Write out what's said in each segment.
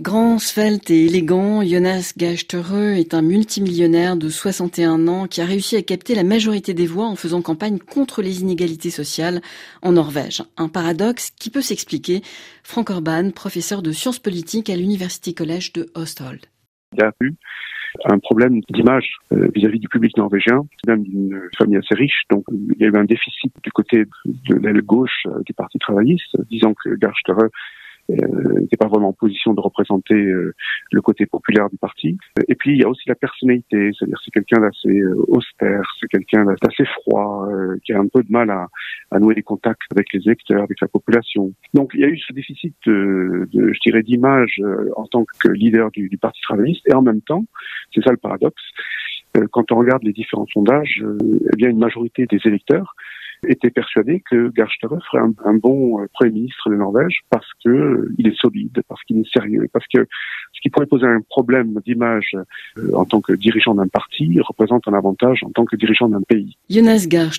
Grand, svelte et élégant, Jonas Gachtereux est un multimillionnaire de 61 ans qui a réussi à capter la majorité des voix en faisant campagne contre les inégalités sociales en Norvège. Un paradoxe qui peut s'expliquer. Frank Orban, professeur de sciences politiques à l'Université Collège de Osthold. Il y a eu un problème d'image euh, vis-à-vis du public norvégien, même d'une famille assez riche. Donc il y a eu un déficit du côté de l'aile gauche euh, du Parti travailliste, disant que Gachtereux euh, n'était pas vraiment en position de représenter euh, le côté populaire du parti. Et puis il y a aussi la personnalité, c'est-à-dire c'est quelqu'un d'assez euh, austère, c'est quelqu'un d'assez froid, qui a un peu de mal à, à, nouer des contacts avec les électeurs, avec la population. Donc il y a eu ce déficit de, de je dirais, d'image en tant que leader du, du Parti travailliste, et en même temps, c'est ça le paradoxe, quand on regarde les différents sondages, eh bien une majorité des électeurs était persuadé que Gahr ferait un, bon euh, Premier ministre de Norvège parce que euh, il est solide, parce qu'il est sérieux, parce que ce qui pourrait poser un problème d'image euh, en tant que dirigeant d'un parti représente un avantage en tant que dirigeant d'un pays. Jonas Gahr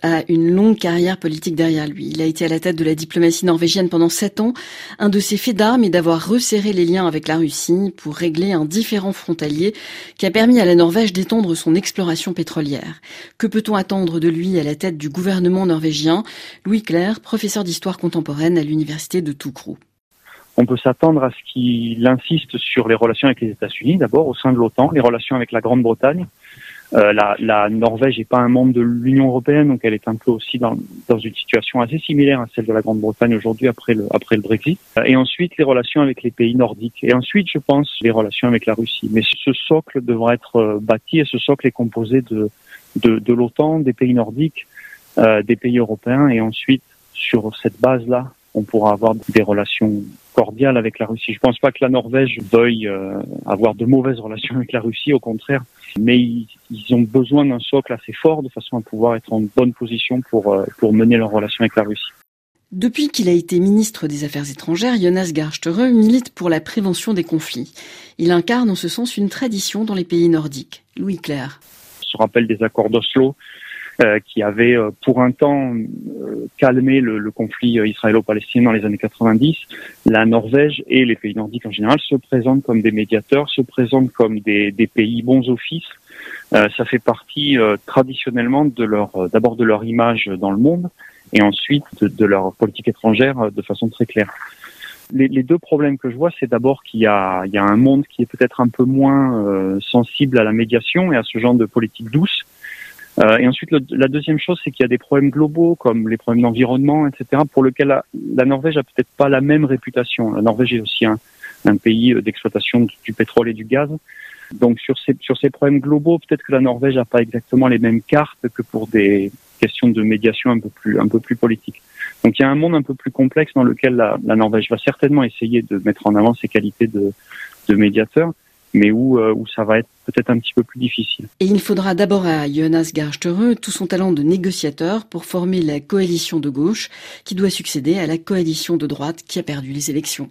a une longue carrière politique derrière lui. Il a été à la tête de la diplomatie norvégienne pendant sept ans. Un de ses faits d'armes est d'avoir resserré les liens avec la Russie pour régler un différent frontalier qui a permis à la Norvège d'étendre son exploration pétrolière. Que peut-on attendre de lui à la tête du gouvernement norvégien? Louis Claire, professeur d'histoire contemporaine à l'université de Toukrou. On peut s'attendre à ce qu'il insiste sur les relations avec les États-Unis, d'abord au sein de l'OTAN, les relations avec la Grande-Bretagne. Euh, la, Norvège n'est pas un membre de l'Union européenne, donc elle est un peu aussi dans, une situation assez similaire à celle de la Grande-Bretagne aujourd'hui après le, après le Brexit. Et ensuite les relations avec les pays nordiques. Et ensuite, je pense, les relations avec la Russie. Mais ce socle devra être euh, bâti et ce socle est composé de, de, de l'OTAN, des pays nordiques, euh, des pays européens et ensuite sur cette base-là, on pourra avoir des relations cordiales avec la Russie. Je pense pas que la Norvège veuille euh, avoir de mauvaises relations avec la Russie, au contraire, mais ils, ont besoin d'un socle assez fort de façon à pouvoir être en bonne position pour, euh, pour mener leurs relations avec la Russie. Depuis qu'il a été ministre des Affaires étrangères, Jonas Gahr milite pour la prévention des conflits. Il incarne en ce sens une tradition dans les pays nordiques. Louis Claire. On se rappelle des accords d'Oslo, qui avait euh, pour un temps euh, calmé le, conflit israélo-palestinien dans les années 90, la Norvège et les pays nordiques en général se présentent comme des médiateurs, se présentent comme des, pays bons offices. ça fait partie traditionnellement de leur, d'abord de leur image dans le monde et ensuite de, leur politique étrangère de façon très claire. Les, deux problèmes que je vois, c'est d'abord qu'il y a, il y a un monde qui est peut-être un peu moins sensible à la médiation et à ce genre de politique douce, euh, et ensuite, la deuxième chose, c'est qu'il y a des problèmes globaux, comme les problèmes d'environnement, etc., pour lesquels la, Norvège a peut-être pas la même réputation. La Norvège est aussi un, pays euh, d'exploitation du pétrole et du gaz. Donc sur ces, problèmes globaux, peut-être que la Norvège n'a pas exactement les mêmes cartes que pour des questions de médiation un peu plus, politiques. Donc il y a un monde un peu plus complexe dans lequel la, Norvège va certainement essayer de mettre en avant ses qualités de médiateur, mais où, euh, où ça va être peut-être un petit peu plus difficile. Et il faudra d'abord à Jonas Gahr tout son talent de négociateur pour former la coalition de gauche qui doit succéder à la coalition de droite qui a perdu les élections.